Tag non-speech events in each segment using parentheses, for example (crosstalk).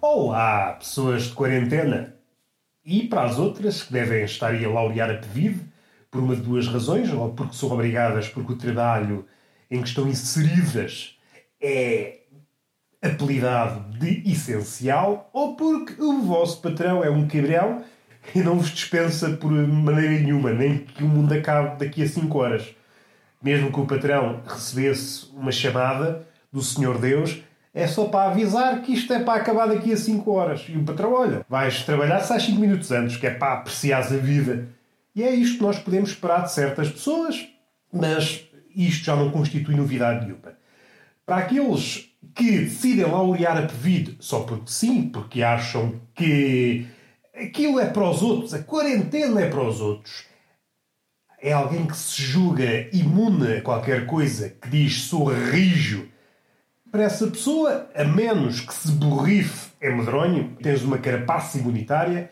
Ou há pessoas de quarentena. E para as outras que devem estar aí a laurear a pedido, por uma de duas razões, ou porque são obrigadas porque o trabalho em que estão inseridas é apelidado de essencial, ou porque o vosso patrão é um cabrão e não vos dispensa por maneira nenhuma, nem que o mundo acabe daqui a 5 horas. Mesmo que o patrão recebesse uma chamada do Senhor Deus, é só para avisar que isto é para acabar daqui a 5 horas. E o patrão, olha, vais trabalhar sai 5 minutos antes, que é para apreciar a vida. E é isto que nós podemos esperar de certas pessoas, mas isto já não constitui novidade nenhuma. Para aqueles que decidem laurear a pedido só porque sim, porque acham que aquilo é para os outros, a quarentena é para os outros, é alguém que se julga imune a qualquer coisa, que diz sou rijo. Para essa pessoa, a menos que se borrife é medronho, tens uma carapaça imunitária,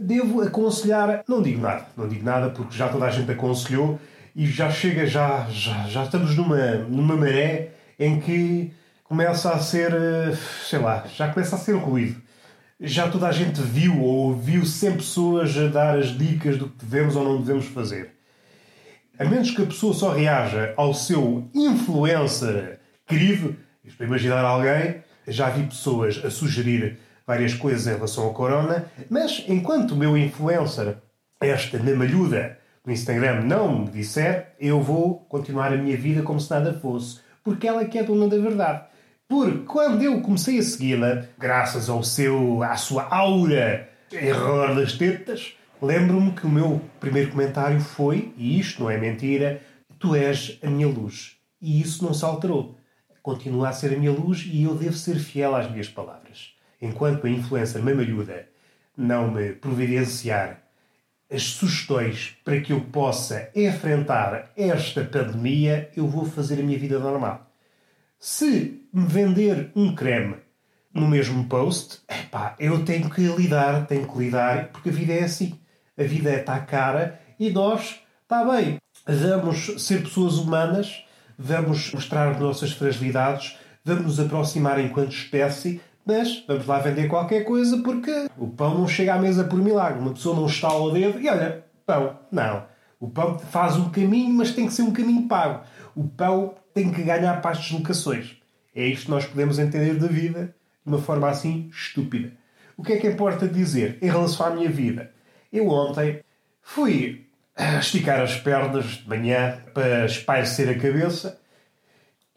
devo aconselhar. Não digo nada, não digo nada porque já toda a gente aconselhou e já chega, já, já, já estamos numa, numa maré em que começa a ser, sei lá, já começa a ser ruído. Já toda a gente viu ou ouviu sempre pessoas a dar as dicas do que devemos ou não devemos fazer. A menos que a pessoa só reaja ao seu influencer querido, estou a imaginar alguém, já vi pessoas a sugerir várias coisas em relação ao corona, mas enquanto o meu influencer, esta mamalhuda no Instagram, não me disser, eu vou continuar a minha vida como se nada fosse, porque ela que é dona da verdade. Porque quando eu comecei a segui-la, graças ao seu, à sua aura error das tetas, Lembro-me que o meu primeiro comentário foi, e isto não é mentira, tu és a minha luz. E isso não se alterou. Continua a ser a minha luz e eu devo ser fiel às minhas palavras. Enquanto a influencer mamalhuda não me providenciar as sugestões para que eu possa enfrentar esta pandemia, eu vou fazer a minha vida normal. Se me vender um creme no mesmo post, epá, eu tenho que lidar, tenho que lidar, porque a vida é assim a vida está cara e nós, está bem, vamos ser pessoas humanas, vamos mostrar as nossas fragilidades, vamos nos aproximar enquanto espécie, mas vamos lá vender qualquer coisa porque o pão não chega à mesa por milagre. Uma pessoa não estala o dedo e olha, pão. Não. O pão faz um caminho, mas tem que ser um caminho pago. O pão tem que ganhar para as deslocações. É isto que nós podemos entender da vida de uma forma assim estúpida. O que é que importa dizer em relação à minha vida? Eu ontem fui esticar as pernas de manhã para espairecer a cabeça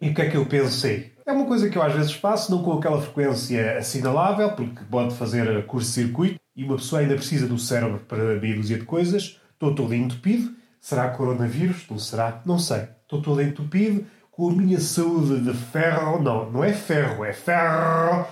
e o que é que eu pensei? É uma coisa que eu às vezes faço, não com aquela frequência assinalável, porque pode fazer curto-circuito e uma pessoa ainda precisa do cérebro para meia dúzia de coisas. Estou todo entupido. Será coronavírus? Não será? Não sei. Estou todo entupido com a minha saúde de ferro. Não, não é ferro, é ferro.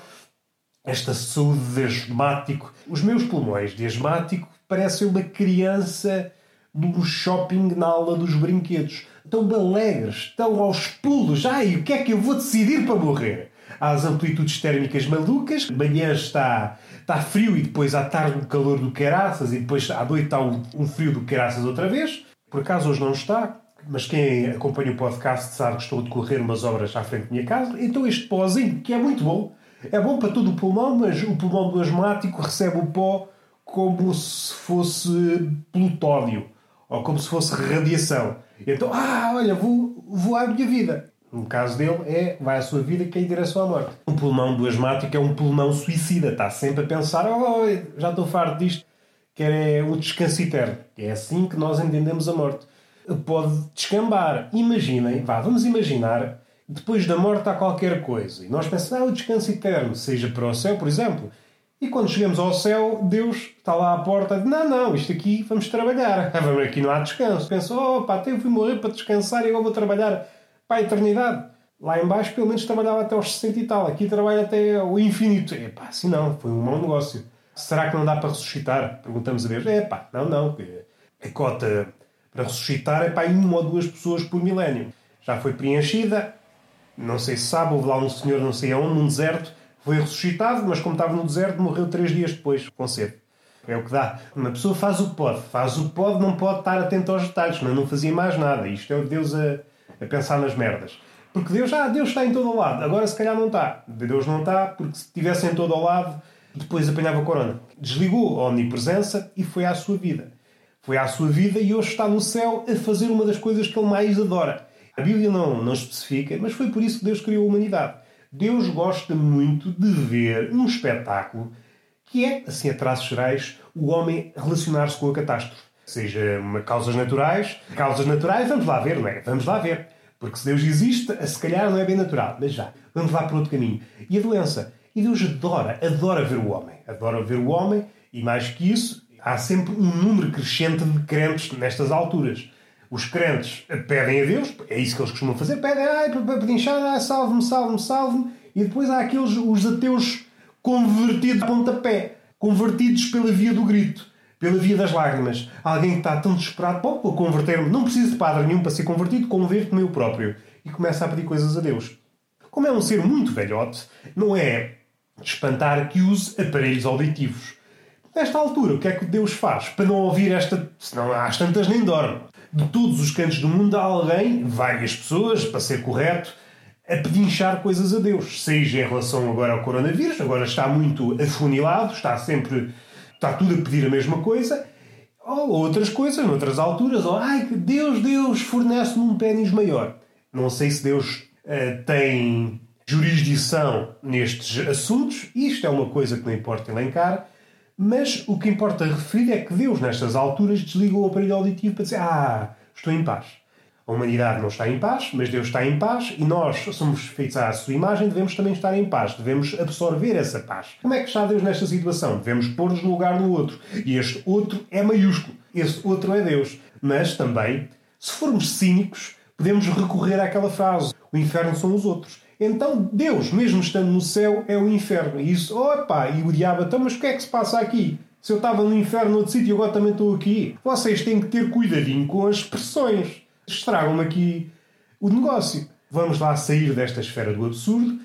Esta saúde de asmático. Os meus pulmões de asmático parecem uma criança num shopping na aula dos brinquedos. Estão alegres, estão aos pulos. Ai, o que é que eu vou decidir para morrer? As amplitudes térmicas malucas, de manhã está, está frio e depois à tarde um calor do caraças e depois à noite está um, um frio do caraças outra vez. Por acaso hoje não está, mas quem acompanha o podcast sabe que estou a decorrer umas obras à frente da minha casa. Então este pózinho, que é muito bom, é bom para todo o pulmão, mas o pulmão do asmático recebe o pó como se fosse plutónio ou como se fosse radiação. Então, ah, olha, vou, vou à minha vida. No caso dele, é vai à sua vida que é em direção à morte. Um pulmão do asmático é um pulmão suicida. Está sempre a pensar, oh, já estou farto disto. Quer é o descanso eterno. É assim que nós entendemos a morte. Pode descambar. Imaginem, vá, vamos imaginar, depois da morte há qualquer coisa. E nós pensamos, ah, o descanso eterno, seja para o céu, por exemplo. E quando chegamos ao céu, Deus está lá à porta de não, não, isto aqui vamos trabalhar. (laughs) Aqui não há descanso. Penso, oh pá, até eu fui morrer para descansar e agora vou trabalhar para a eternidade. Lá embaixo pelo menos trabalhava até aos 60 e tal. Aqui trabalha até o infinito. É pá, assim não, foi um mau negócio. Será que não dá para ressuscitar? Perguntamos a Deus. É pá, não, não. A cota para ressuscitar é para uma ou duas pessoas por milénio. Já foi preenchida. Não sei se sabe, houve lá um senhor não sei aonde, num deserto, foi ressuscitado, mas como estava no deserto, morreu três dias depois, com sede. É o que dá. Uma pessoa faz o que pode. Faz o que pode, não pode estar atento aos detalhes, senão não fazia mais nada. Isto é o Deus a, a pensar nas merdas. Porque Deus, ah, Deus está em todo o lado. Agora se calhar não está. Deus não está, porque se estivesse em todo o lado, depois apanhava corona. Desligou a omnipresença e foi à sua vida. Foi à sua vida e hoje está no céu a fazer uma das coisas que ele mais adora. A Bíblia não, não especifica, mas foi por isso que Deus criou a humanidade. Deus gosta muito de ver um espetáculo que é, assim a traços gerais, o homem relacionar-se com a catástrofe. Seja uma causas naturais. Causas naturais, vamos lá ver, não é? Vamos lá ver. Porque se Deus existe, se calhar não é bem natural. Mas já, vamos lá por outro caminho. E a doença? E Deus adora, adora ver o homem. Adora ver o homem e mais que isso, há sempre um número crescente de crentes nestas alturas. Os crentes pedem a Deus, é isso que eles costumam fazer, pedem, ai, pedinchar, ai, salve-me, salve-me, salve-me, e depois há aqueles, os ateus convertidos a pontapé, convertidos pela via do grito, pela via das lágrimas. Alguém que está tão desesperado, bom, vou converter-me, não preciso de padre nenhum para ser convertido, converto-me eu próprio. E começa a pedir coisas a Deus. Como é um ser muito velhote, não é de espantar que use aparelhos auditivos. Nesta altura, o que é que Deus faz para não ouvir esta. Senão às tantas nem dorme. De todos os cantos do mundo há alguém, várias pessoas, para ser correto, a pedinchar coisas a Deus. Seja em relação agora ao coronavírus, agora está muito afunilado, está sempre. está tudo a pedir a mesma coisa. Ou outras coisas, noutras alturas, ou ai, Deus, Deus, fornece-me um pênis maior. Não sei se Deus uh, tem jurisdição nestes assuntos, isto é uma coisa que não importa elencar, mas o que importa referir é que Deus, nestas alturas, desligou o aparelho auditivo para dizer: Ah, estou em paz. A humanidade não está em paz, mas Deus está em paz e nós somos feitos à sua imagem, devemos também estar em paz, devemos absorver essa paz. Como é que está Deus nesta situação? Devemos pôr-nos no lugar do outro. E este outro é maiúsculo. Esse outro é Deus. Mas também, se formos cínicos, podemos recorrer àquela frase: o inferno são os outros. Então Deus, mesmo estando no céu, é o inferno. E isso, opa, e o diabo, então, mas o que é que se passa aqui? Se eu estava no inferno outro sítio, agora também estou aqui. Vocês têm que ter cuidadinho com as expressões. Estragam-me aqui o negócio. Vamos lá sair desta esfera do absurdo.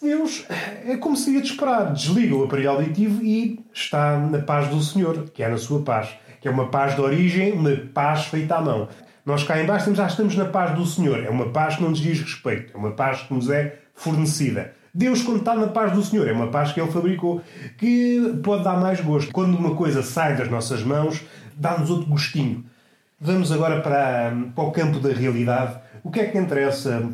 Deus é como se ia de esperar. Desliga o aparelho auditivo e está na paz do Senhor, que é na sua paz. Que é uma paz de origem, uma paz feita à mão. Nós cá embaixo já estamos na paz do Senhor. É uma paz que não nos diz respeito. É uma paz que nos é fornecida. Deus, quando está na paz do Senhor, é uma paz que Ele fabricou, que pode dar mais gosto. Quando uma coisa sai das nossas mãos, dá-nos outro gostinho. Vamos agora para, para o campo da realidade. O que é que interessa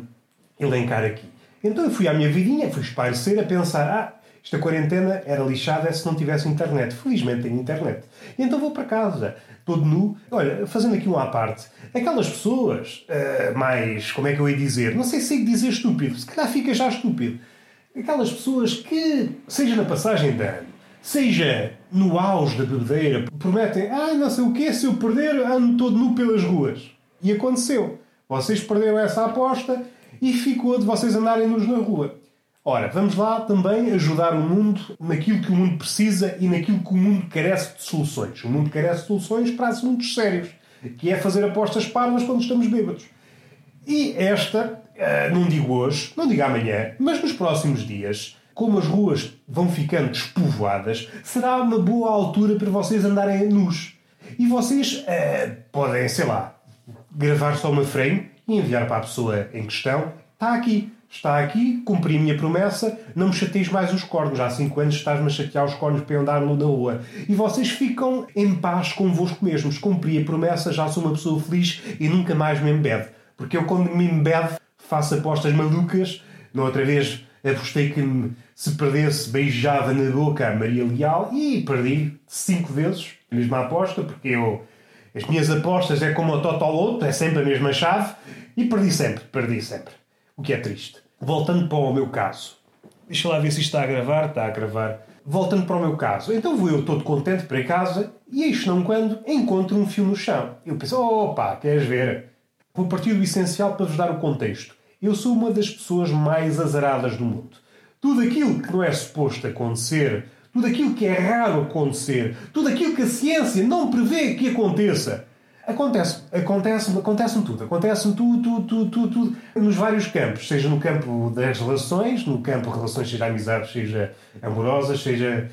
elencar aqui? Então eu fui à minha vidinha, fui espairecer a pensar: ah, esta quarentena era lixada se não tivesse internet. Felizmente tenho internet. Então vou para casa todo nu. Olha, fazendo aqui um à parte, aquelas pessoas uh, mais, como é que eu ia dizer? Não sei se sei dizer estúpido, se calhar fica já estúpido. Aquelas pessoas que, seja na passagem de ano, seja no auge da bebedeira, prometem, ah, não sei o quê, se eu perder, ando todo nu pelas ruas. E aconteceu. Vocês perderam essa aposta e ficou de vocês andarem nus na rua. Ora, vamos lá também ajudar o mundo naquilo que o mundo precisa e naquilo que o mundo carece de soluções. O mundo carece de soluções para assuntos sérios, que é fazer apostas parvas quando estamos bêbados. E esta, eh, não digo hoje, não digo amanhã, mas nos próximos dias, como as ruas vão ficando despovoadas, será uma boa altura para vocês andarem nus. E vocês uh, podem, sei lá, gravar só uma frame e enviar para a pessoa em questão. Está aqui está aqui, cumpri a minha promessa, não me chateis mais os cornos. Há 5 anos estás-me a chatear os cornos para andar na rua. E vocês ficam em paz convosco mesmos. Cumpri a promessa, já sou uma pessoa feliz e nunca mais me embedo. Porque eu, quando me embedo, faço apostas malucas. Na outra vez apostei que se perdesse beijava na boca a Maria Leal e perdi cinco vezes a mesma aposta, porque eu. As minhas apostas é como o Totoloto, é sempre a mesma chave, e perdi sempre, perdi sempre o que é triste. Voltando para o meu caso. Deixa lá ver se isto está a gravar. Está a gravar. Voltando para o meu caso. Então vou eu todo contente para casa e eis não quando encontro um fio no chão. Eu penso, opa, queres ver? Vou partir do essencial para vos dar o contexto. Eu sou uma das pessoas mais azaradas do mundo. Tudo aquilo que não é suposto acontecer, tudo aquilo que é raro acontecer, tudo aquilo que a ciência não prevê que aconteça, Acontece, acontece, acontece-me tudo, acontece-me tudo, tudo, tudo, tudo, tudo, nos vários campos, seja no campo das relações, no campo de relações, seja amizades, seja amorosas, seja,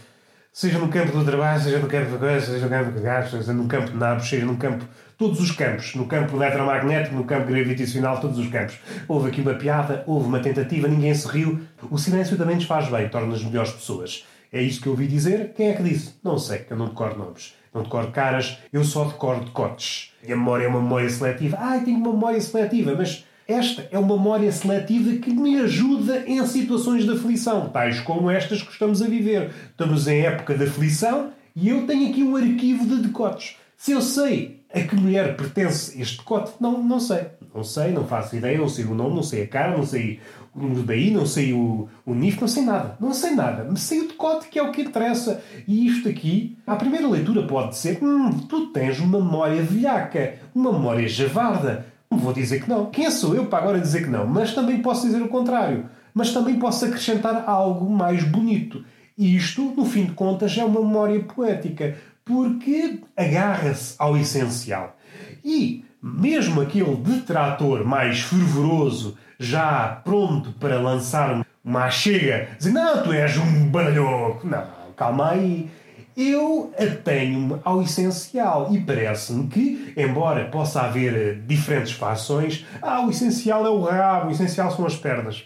seja no campo do trabalho, seja no campo da coisa, seja no campo de gás, seja no campo de nabos, seja no campo. Todos os campos. No campo eletromagnético, no campo gravitacional, todos os campos. Houve aqui uma piada, houve uma tentativa, ninguém se riu. O silêncio também nos faz bem, torna-nos melhores pessoas. É isso que eu ouvi dizer. Quem é que disse? Não sei, eu não decoro nomes. Não decoro caras, eu só decoro decotes. E a memória é uma memória seletiva. Ai, tenho uma memória seletiva, mas esta é uma memória seletiva que me ajuda em situações de aflição, tais como estas que estamos a viver. Estamos em época de aflição e eu tenho aqui um arquivo de decotes. Se eu sei a que mulher pertence este decote, não, não sei. Não sei, não faço ideia, não sei o nome, não sei a cara, não sei o número daí, não sei o, o NIF, não sei nada. Não sei nada. Mas sei o decote que é o que interessa. E isto aqui, à primeira leitura pode ser hum, tu tens uma memória velhaca, uma memória javarda. Não vou dizer que não. Quem sou eu para agora dizer que não? Mas também posso dizer o contrário. Mas também posso acrescentar algo mais bonito. E isto, no fim de contas, é uma memória poética, porque agarra-se ao essencial. E mesmo aquele detrator mais fervoroso, já pronto para lançar uma chega, dizer não, tu és um baralhoco. Não, calma aí. Eu atenho-me ao essencial e parece-me que, embora possa haver diferentes fações, ah, o essencial é o rabo, o essencial são as pernas.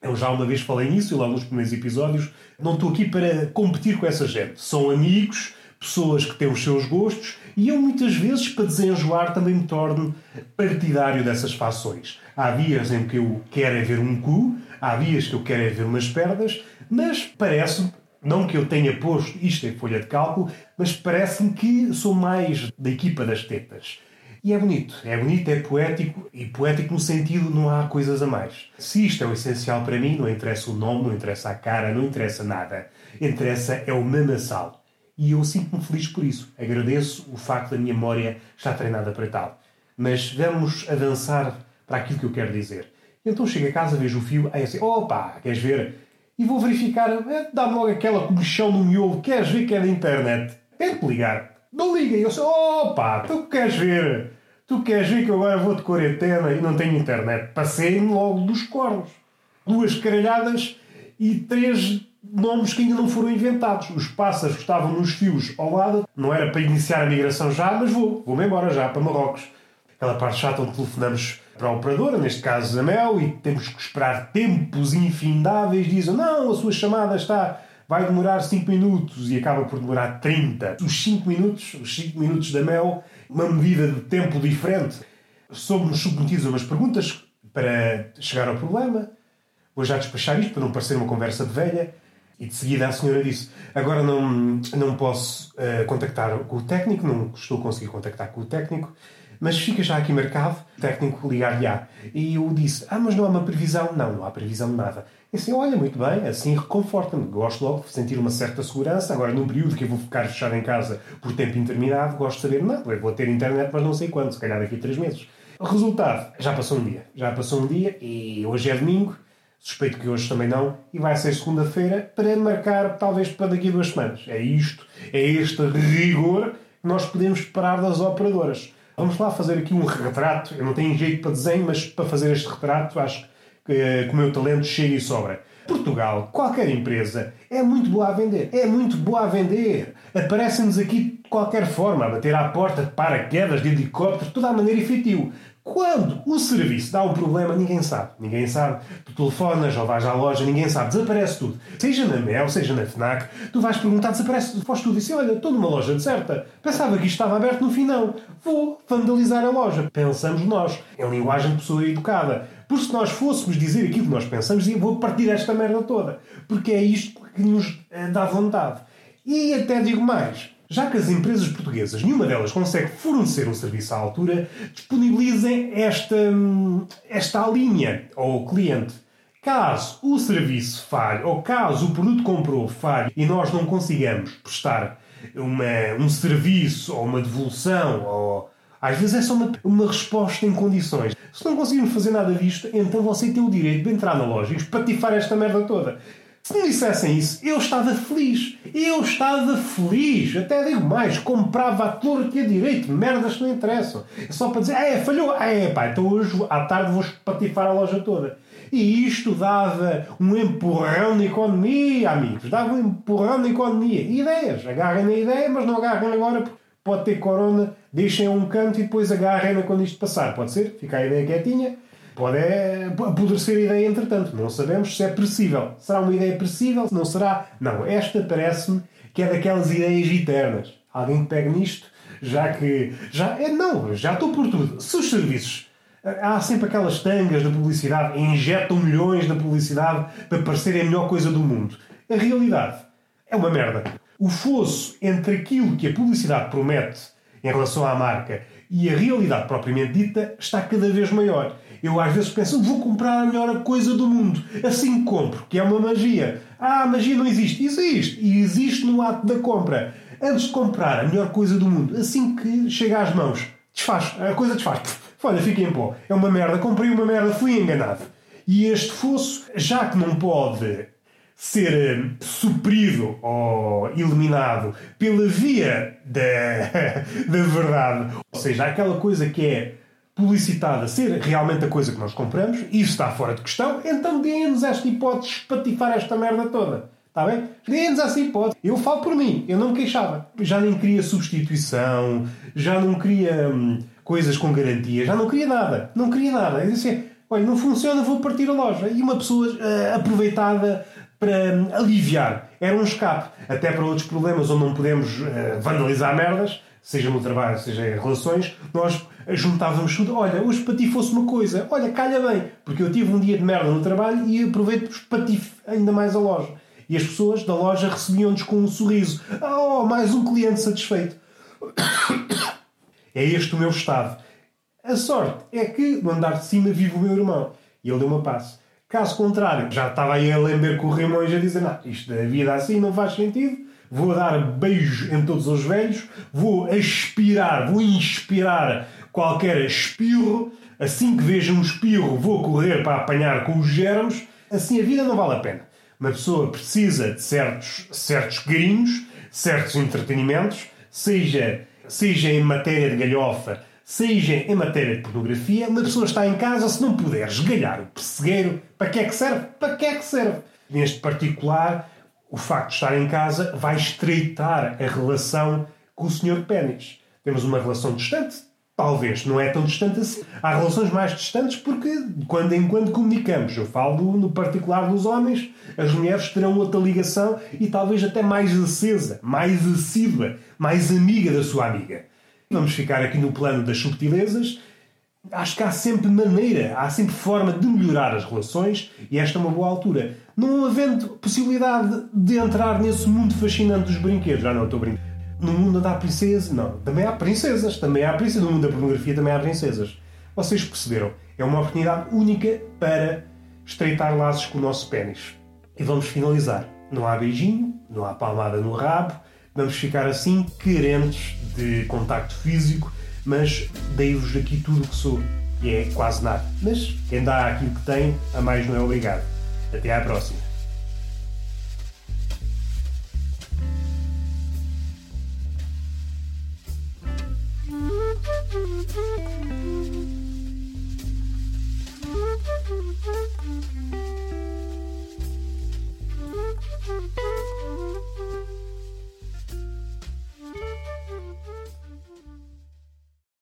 Eu já uma vez falei nisso e logo nos primeiros episódios. Não estou aqui para competir com essa gente. São amigos, pessoas que têm os seus gostos e eu muitas vezes, para desenjoar, também me torno partidário dessas fações. Há dias em que eu quero é ver um cu, há dias que eu quero é ver umas pernas, mas parece-me, não que eu tenha posto isto em folha de cálculo, mas parece-me que sou mais da equipa das tetas. E é bonito, é bonito, é poético, e poético no sentido não há coisas a mais. Se isto é o essencial para mim, não interessa o nome, não interessa a cara, não interessa nada. Interessa é o mamassal. E eu sinto-me feliz por isso. Agradeço o facto da minha memória estar treinada para tal. Mas vamos avançar para aquilo que eu quero dizer. Então chego a casa, vejo o fio, aí assim, opa, queres ver? E vou verificar, eh, dá-me logo aquela comichão no miolo, queres ver que é da internet? Tento ligar. Não liga, eu sou, opa, tu queres ver? Tu queres ver que eu agora vou de quarentena e não tenho internet? Passei-me logo dos cornos. Duas caralhadas e três nomes que ainda não foram inventados. Os pássaros que estavam nos fios ao lado, não era para iniciar a migração já, mas vou, vou-me embora já para Marrocos. Aquela parte chata onde telefonamos para a operadora, neste caso a Mel, e temos que esperar tempos infindáveis. Dizem, não, a sua chamada está vai demorar 5 minutos e acaba por demorar 30. Os 5 minutos, os 5 minutos da Mel, uma medida de tempo diferente. Somos submetidos a umas perguntas para chegar ao problema. Vou já despachar isto para não parecer uma conversa de velha. E de seguida a senhora disse: Agora não, não posso uh, contactar com o técnico, não estou a conseguir contactar com o técnico, mas fica já aqui marcado, o técnico ligar-lhe-á. E eu disse: Ah, mas não há uma previsão? Não, não há previsão de nada. E assim, olha, muito bem, assim reconforta-me. Gosto logo de sentir uma certa segurança. Agora, num período que eu vou ficar fechado em casa por tempo interminado, gosto de saber, não, eu vou ter internet, mas não sei quando, se calhar daqui a três meses. Resultado, já passou um dia. Já passou um dia e hoje é domingo Suspeito que hoje também não. E vai ser segunda-feira para marcar talvez para daqui a duas semanas. É isto, é este rigor que nós podemos esperar das operadoras. Vamos lá fazer aqui um retrato. Eu não tenho jeito para desenho, mas para fazer este retrato acho que, eh, que o meu talento chega e sobra. Portugal, qualquer empresa, é muito boa a vender. É muito boa a vender. Aparecem-nos aqui de qualquer forma, a bater à porta de paraquedas, de helicópteros, toda a maneira efetivo. Quando o serviço dá um problema, ninguém sabe. Ninguém sabe. Tu telefonas ou vais à loja, ninguém sabe. Desaparece tudo. Seja na Mel, seja na FNAC, tu vais perguntar, desaparece, foste tudo. E assim, olha, estou numa loja deserta. Pensava que isto estava aberto no fim, não. Vou vandalizar a loja. Pensamos nós. Em linguagem de pessoa educada. Por se nós fôssemos dizer aquilo que nós pensamos, vou partir esta merda toda. Porque é isto que nos eh, dá vontade. E até digo mais já que as empresas portuguesas, nenhuma delas consegue fornecer um serviço à altura, disponibilizem esta, esta linha ao cliente. Caso o serviço falhe, ou caso o produto comprou falhe e nós não consigamos prestar uma, um serviço ou uma devolução, ou às vezes é só uma, uma resposta em condições. Se não conseguirmos fazer nada disto, então você tem o direito de entrar na loja e espatifar esta merda toda. Se me dissessem isso, eu estava feliz. Eu estava feliz. Até digo mais, comprava a torta e a direito. Merdas que não interessam. É só para dizer, ah, é, falhou. Ah, é, pá, então hoje à tarde vou espatifar a loja toda. E isto dava um empurrão na economia, amigos. Dava um empurrão na economia. Ideias. Agarrem na ideia, mas não agarrem agora porque pode ter corona. Deixem a um canto e depois agarrem-na quando isto passar. Pode ser? Fica a ideia quietinha. Pode é, apodrecer a ideia entretanto. Não sabemos se é possível. Será uma ideia possível? Não será? Não. Esta parece-me que é daquelas ideias eternas. Alguém que pegue nisto, já que. Já, é, não, já estou por tudo. Se os serviços. Há sempre aquelas tangas da publicidade, injetam milhões na publicidade para parecerem a melhor coisa do mundo. A realidade é uma merda. O fosso entre aquilo que a publicidade promete em relação à marca e a realidade propriamente dita está cada vez maior. Eu às vezes penso, vou comprar a melhor coisa do mundo. Assim compro, que é uma magia. Ah, magia não existe. Existe. E existe no ato da compra. Antes de comprar a melhor coisa do mundo, assim que chega às mãos, desfaz. A coisa desfaz. Olha, fica em pó. É uma merda. Comprei uma merda, fui enganado. E este fosso, já que não pode ser eh, suprido ou eliminado pela via da, (laughs) da verdade, ou seja, aquela coisa que é publicitada ser realmente a coisa que nós compramos, isso está fora de questão, então deem-nos esta hipótese de espatifar esta merda toda. Está bem? Deem-nos essa hipótese. Eu falo por mim, eu não me queixava. Já nem queria substituição, já não queria hum, coisas com garantia, já não queria nada. Não queria nada. Eu disse, olha, não funciona, vou partir a loja. E uma pessoa uh, aproveitada para hum, aliviar. Era um escape. Até para outros problemas onde não podemos uh, vandalizar merdas, seja no trabalho, seja em relações, nós juntávamos tudo. Olha, hoje para ti fosse uma coisa, olha, calha bem, porque eu tive um dia de merda no trabalho e aproveito para ti ainda mais a loja. E as pessoas da loja recebiam-nos com um sorriso. Oh, mais um cliente satisfeito. (coughs) É este o meu estado. A sorte é que no andar de cima vive o meu irmão e ele deu uma passe. Caso contrário, já estava aí a lembrar com o Remos a dizer: Não, isto da vida assim não faz sentido vou dar beijos em todos os velhos, vou aspirar, vou inspirar qualquer espirro, assim que vejo um espirro vou correr para apanhar com os germes, assim a vida não vale a pena. Uma pessoa precisa de certos, certos grinhos, certos entretenimentos, seja, seja em matéria de galhofa, seja em matéria de pornografia, uma pessoa está em casa se não puder esgalhar o pessegueiro, para que é que serve? Para que é que serve? Neste particular, o facto de estar em casa vai estreitar a relação com o Sr. Pênis. Temos uma relação distante? Talvez, não é tão distante assim. Há relações mais distantes porque, quando em quando comunicamos, eu falo no particular dos homens, as mulheres terão outra ligação e talvez até mais acesa, mais assídua, mais amiga da sua amiga. Vamos ficar aqui no plano das subtilezas acho que há sempre maneira, há sempre forma de melhorar as relações e esta é uma boa altura. Não havendo possibilidade de entrar nesse mundo fascinante dos brinquedos, já não estou brincando. No mundo da princesa, não. Também há princesas, também há princesas. No mundo da pornografia também há princesas. Vocês perceberam? É uma oportunidade única para estreitar laços com o nosso pênis. E vamos finalizar. Não há beijinho, não há palmada no rabo, vamos ficar assim carentes de contacto físico mas dei-vos aqui tudo o que sou, e é quase nada. Mas quem dá aquilo que tem, a mais não é obrigado. Até à próxima.